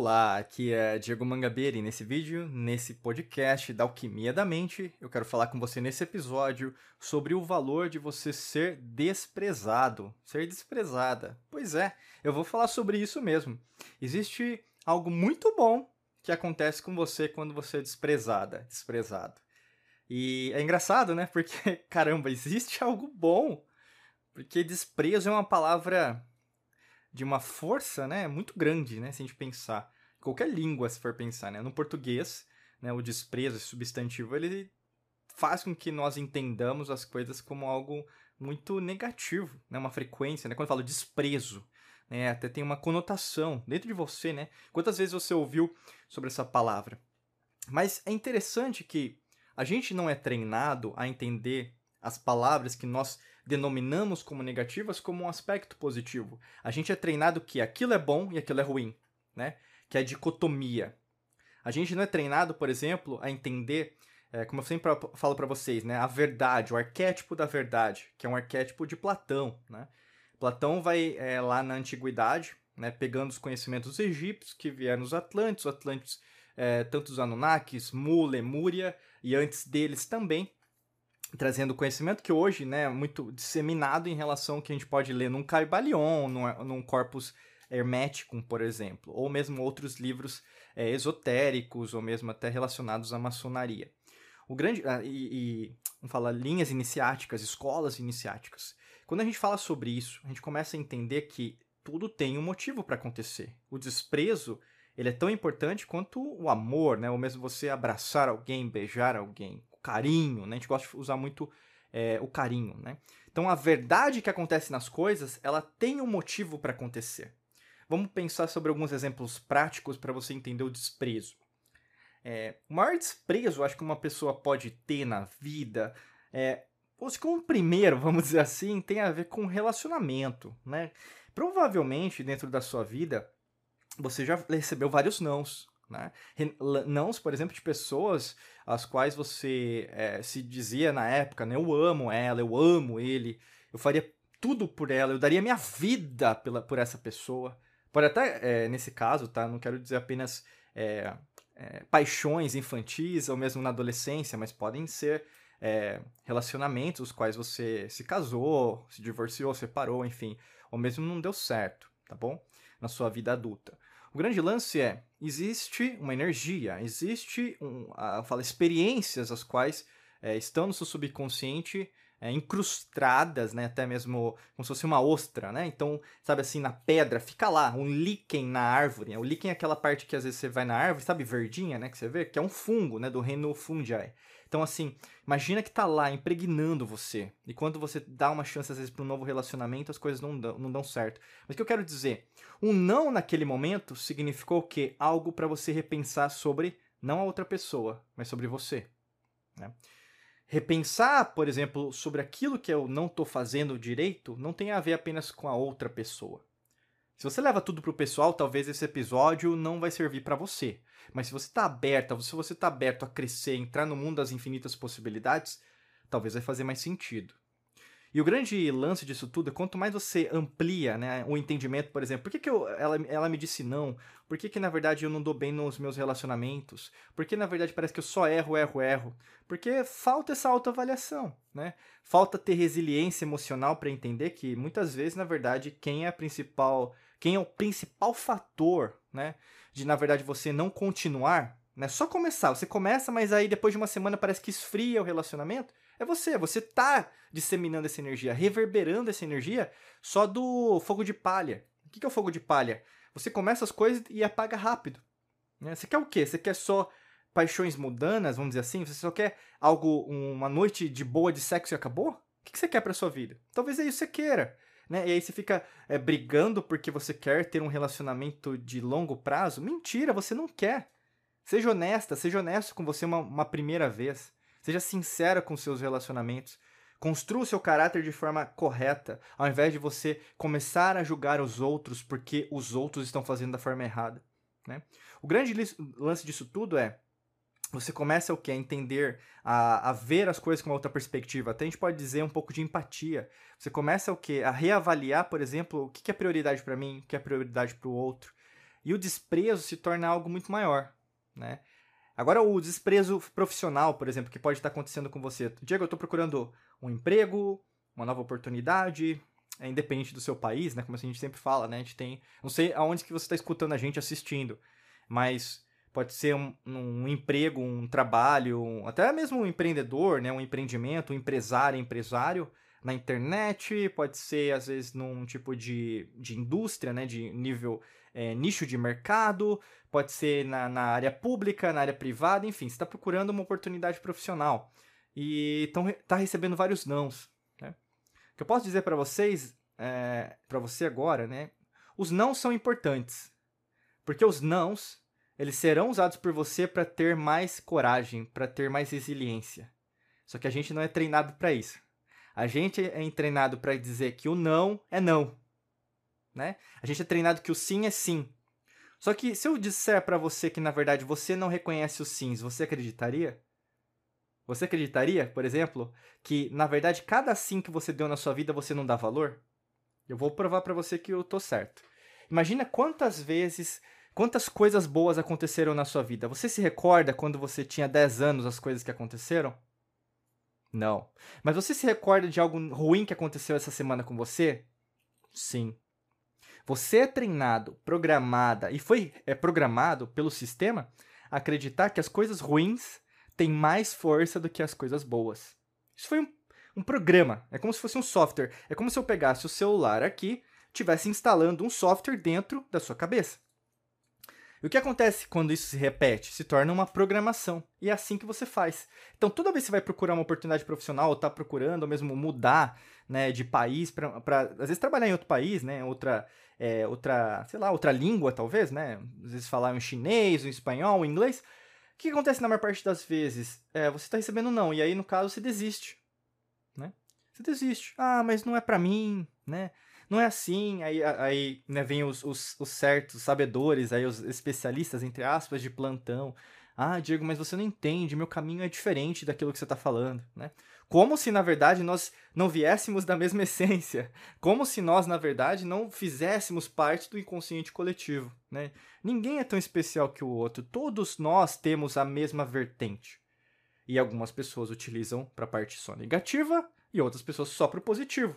Olá, aqui é Diego Mangabeira e nesse vídeo, nesse podcast da Alquimia da Mente, eu quero falar com você nesse episódio sobre o valor de você ser desprezado, ser desprezada. Pois é, eu vou falar sobre isso mesmo. Existe algo muito bom que acontece com você quando você é desprezada, desprezado. E é engraçado, né? Porque, caramba, existe algo bom. Porque desprezo é uma palavra de uma força, né, muito grande, né, se a gente pensar. Qualquer língua, se for pensar, né, no português, né, o desprezo, esse substantivo, ele faz com que nós entendamos as coisas como algo muito negativo, né, uma frequência, né, quando eu falo desprezo, né, até tem uma conotação dentro de você, né, quantas vezes você ouviu sobre essa palavra. Mas é interessante que a gente não é treinado a entender as palavras que nós denominamos como negativas como um aspecto positivo. A gente é treinado que aquilo é bom e aquilo é ruim, né? Que é a dicotomia. A gente não é treinado, por exemplo, a entender, é, como eu sempre falo para vocês, né? A verdade, o arquétipo da verdade, que é um arquétipo de Platão, né? Platão vai é, lá na antiguidade, né? Pegando os conhecimentos egípcios que vieram dos Atlantes, os Atlantes, é, tanto os Anunnakis, Mu, Lemúria e antes deles também, trazendo conhecimento que hoje né, é muito disseminado em relação ao que a gente pode ler num Caibalion, num, num Corpus Hermeticum, por exemplo, ou mesmo outros livros é, esotéricos, ou mesmo até relacionados à maçonaria. O grande. Ah, e, e vamos falar linhas iniciáticas, escolas iniciáticas. Quando a gente fala sobre isso, a gente começa a entender que tudo tem um motivo para acontecer. O desprezo ele é tão importante quanto o amor, né? Ou mesmo você abraçar alguém, beijar alguém carinho, né? A gente gosta de usar muito é, o carinho, né? Então a verdade que acontece nas coisas, ela tem um motivo para acontecer. Vamos pensar sobre alguns exemplos práticos para você entender o desprezo. É, o maior desprezo, acho que uma pessoa pode ter na vida, é, acho que o primeiro, vamos dizer assim, tem a ver com relacionamento, né? Provavelmente dentro da sua vida você já recebeu vários nãos, né? Nãos, por exemplo, de pessoas as quais você é, se dizia na época, né? Eu amo ela, eu amo ele, eu faria tudo por ela, eu daria minha vida pela, por essa pessoa. Pode até, é, nesse caso, tá? Não quero dizer apenas é, paixões infantis ou mesmo na adolescência, mas podem ser relacionamentos os quais você se casou, se divorciou, separou, enfim, ou mesmo não deu certo, tá bom? Na sua vida adulta. O grande lance é, existe uma energia, existe um, a, fala, experiências as quais é, estão no seu subconsciente é, incrustadas, né, até mesmo como se fosse uma ostra, né? Então, sabe assim, na pedra, fica lá, um líquen na árvore. O líquen é aquela parte que às vezes você vai na árvore, sabe, verdinha, né, que você vê, que é um fungo, né, do reino fungi. Então, assim, imagina que tá lá impregnando você. E quando você dá uma chance, às vezes, para um novo relacionamento, as coisas não dão, não dão certo. Mas o que eu quero dizer? Um não naquele momento significou o quê? Algo para você repensar sobre não a outra pessoa, mas sobre você. Né? Repensar, por exemplo, sobre aquilo que eu não estou fazendo direito não tem a ver apenas com a outra pessoa. Se você leva tudo pro pessoal, talvez esse episódio não vai servir para você. Mas se você está aberta, se você está aberto a crescer, entrar no mundo das infinitas possibilidades, talvez vai fazer mais sentido. E o grande lance disso tudo é quanto mais você amplia né, o entendimento, por exemplo, por que, que eu, ela, ela me disse não? Por que, que na verdade eu não dou bem nos meus relacionamentos? Por que na verdade parece que eu só erro, erro, erro? Porque falta essa autoavaliação, né? Falta ter resiliência emocional para entender que muitas vezes, na verdade, quem é principal, quem é o principal fator, né, de na verdade você não continuar, né? Só começar, você começa, mas aí depois de uma semana parece que esfria o relacionamento é você. Você tá disseminando essa energia, reverberando essa energia só do fogo de palha. O que é o fogo de palha? Você começa as coisas e apaga rápido. Né? Você quer o quê? Você quer só paixões mudanas, vamos dizer assim? Você só quer algo, uma noite de boa de sexo e acabou? O que você quer para sua vida? Talvez é isso que você queira. Né? E aí você fica é, brigando porque você quer ter um relacionamento de longo prazo. Mentira, você não quer. Seja honesta, seja honesto com você uma, uma primeira vez. Seja sincera com seus relacionamentos. Construa o seu caráter de forma correta, ao invés de você começar a julgar os outros porque os outros estão fazendo da forma errada. Né? O grande lance disso tudo é você começa o que? A entender, a, a ver as coisas com outra perspectiva. Até a gente pode dizer um pouco de empatia. Você começa o que? A reavaliar, por exemplo, o que é prioridade para mim, o que é prioridade para o outro. e o desprezo se torna algo muito maior, né? Agora, o desprezo profissional, por exemplo, que pode estar acontecendo com você. Diego, eu estou procurando um emprego, uma nova oportunidade, é independente do seu país, né? Como a gente sempre fala, né? A gente tem. Não sei aonde que você está escutando a gente assistindo, mas pode ser um, um emprego, um trabalho, um, até mesmo um empreendedor, né? Um empreendimento, um empresário, empresário na internet, pode ser às vezes num tipo de, de indústria, né? De nível é, nicho de mercado, pode ser na, na área pública, na área privada, enfim, você está procurando uma oportunidade profissional e está recebendo vários nãos. Né? O que eu posso dizer para vocês, é, para você agora, né? Os não são importantes, porque os nãos eles serão usados por você para ter mais coragem, para ter mais resiliência. Só que a gente não é treinado para isso. A gente é treinado para dizer que o não é não né? A gente é treinado que o sim é sim. Só que se eu disser para você que na verdade você não reconhece os sims, você acreditaria? Você acreditaria, por exemplo, que na verdade cada sim que você deu na sua vida você não dá valor? Eu vou provar para você que eu tô certo. Imagina quantas vezes, quantas coisas boas aconteceram na sua vida. Você se recorda quando você tinha 10 anos as coisas que aconteceram? Não. Mas você se recorda de algo ruim que aconteceu essa semana com você? Sim. Você é treinado, programada e foi é, programado pelo sistema a acreditar que as coisas ruins têm mais força do que as coisas boas. Isso foi um, um programa, é como se fosse um software. É como se eu pegasse o celular aqui, tivesse instalando um software dentro da sua cabeça. E o que acontece quando isso se repete? Se torna uma programação. E é assim que você faz. Então, toda vez que você vai procurar uma oportunidade profissional, ou está procurando, ou mesmo mudar né, de país para, às vezes, trabalhar em outro país, né, outra, é, outra, sei lá, outra língua, talvez, né? Às vezes falar em chinês, em espanhol, em inglês. O que acontece na maior parte das vezes? É, você está recebendo não, e aí, no caso, você desiste, né? Você desiste. Ah, mas não é para mim, né? Não é assim. Aí, aí né, vem os, os, os certos sabedores, aí os especialistas, entre aspas, de plantão. Ah, Diego, mas você não entende, meu caminho é diferente daquilo que você está falando, né? Como se, na verdade, nós não viéssemos da mesma essência. Como se nós, na verdade, não fizéssemos parte do inconsciente coletivo. Né? Ninguém é tão especial que o outro. Todos nós temos a mesma vertente. E algumas pessoas utilizam para a parte só negativa e outras pessoas só para o positivo.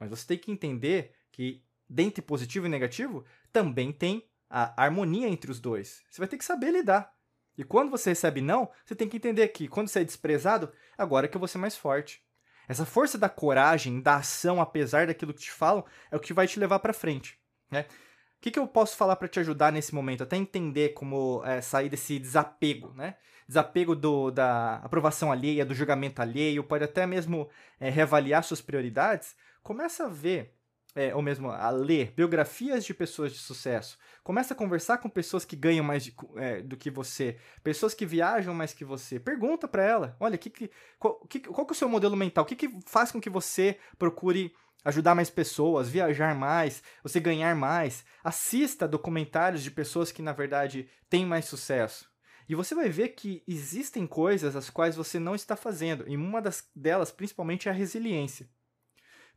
Mas você tem que entender que, dentre positivo e negativo, também tem a harmonia entre os dois. Você vai ter que saber lidar. E quando você recebe não, você tem que entender que quando você é desprezado, agora é que eu vou ser mais forte. Essa força da coragem, da ação, apesar daquilo que te falam, é o que vai te levar para frente. Né? O que, que eu posso falar para te ajudar nesse momento? Até entender como é, sair desse desapego, né? Desapego do, da aprovação alheia, do julgamento alheio, pode até mesmo é, reavaliar suas prioridades. Começa a ver é, ou mesmo a ler biografias de pessoas de sucesso. Começa a conversar com pessoas que ganham mais de, é, do que você, pessoas que viajam mais que você. Pergunta para ela, olha, que, que, qual, que, qual que é o seu modelo mental? O que, que faz com que você procure ajudar mais pessoas, viajar mais, você ganhar mais? Assista documentários de pessoas que, na verdade, têm mais sucesso. E você vai ver que existem coisas as quais você não está fazendo, e uma das delas, principalmente, é a resiliência.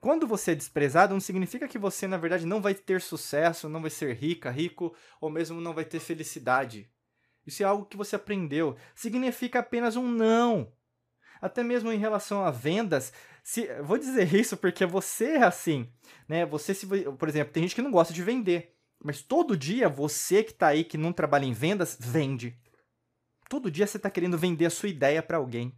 Quando você é desprezado, não significa que você, na verdade, não vai ter sucesso, não vai ser rica, rico, ou mesmo não vai ter felicidade. Isso é algo que você aprendeu. Significa apenas um não. Até mesmo em relação a vendas, se, vou dizer isso porque você é assim, né? Você se, por exemplo, tem gente que não gosta de vender, mas todo dia você que está aí que não trabalha em vendas vende. Todo dia você está querendo vender a sua ideia para alguém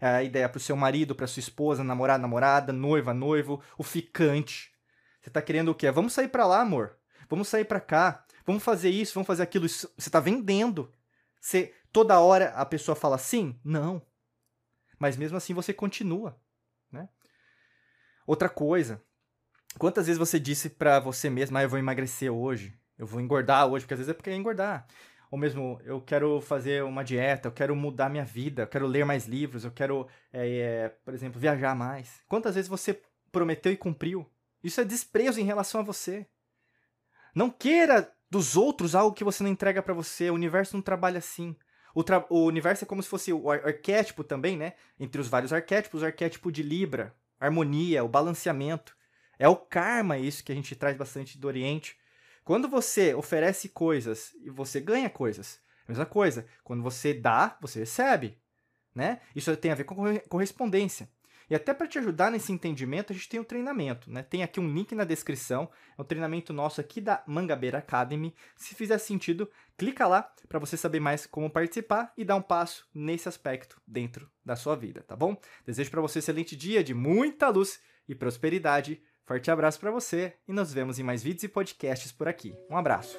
a ideia para o seu marido, para sua esposa, namorada, namorada, noiva, noivo, o ficante. Você está querendo o quê? Vamos sair para lá, amor. Vamos sair para cá. Vamos fazer isso, vamos fazer aquilo. Você está vendendo. Você, toda hora a pessoa fala sim? Não. Mas mesmo assim você continua. Né? Outra coisa. Quantas vezes você disse para você mesmo, ah, eu vou emagrecer hoje, eu vou engordar hoje, porque às vezes é porque é engordar ou mesmo eu quero fazer uma dieta, eu quero mudar minha vida, eu quero ler mais livros, eu quero, é, é, por exemplo, viajar mais. Quantas vezes você prometeu e cumpriu? Isso é desprezo em relação a você. Não queira dos outros algo que você não entrega para você. O universo não trabalha assim. O, tra o, universo é como se fosse o ar arquétipo também, né? Entre os vários arquétipos, o arquétipo de Libra, harmonia, o balanceamento. É o karma isso que a gente traz bastante do Oriente. Quando você oferece coisas e você ganha coisas, a mesma coisa. Quando você dá, você recebe, né? Isso tem a ver com correspondência. E até para te ajudar nesse entendimento, a gente tem um treinamento, né? Tem aqui um link na descrição, é um treinamento nosso aqui da Mangabeira Academy. Se fizer sentido, clica lá para você saber mais como participar e dar um passo nesse aspecto dentro da sua vida, tá bom? Desejo para você um excelente dia de muita luz e prosperidade. Forte abraço para você e nos vemos em mais vídeos e podcasts por aqui. Um abraço.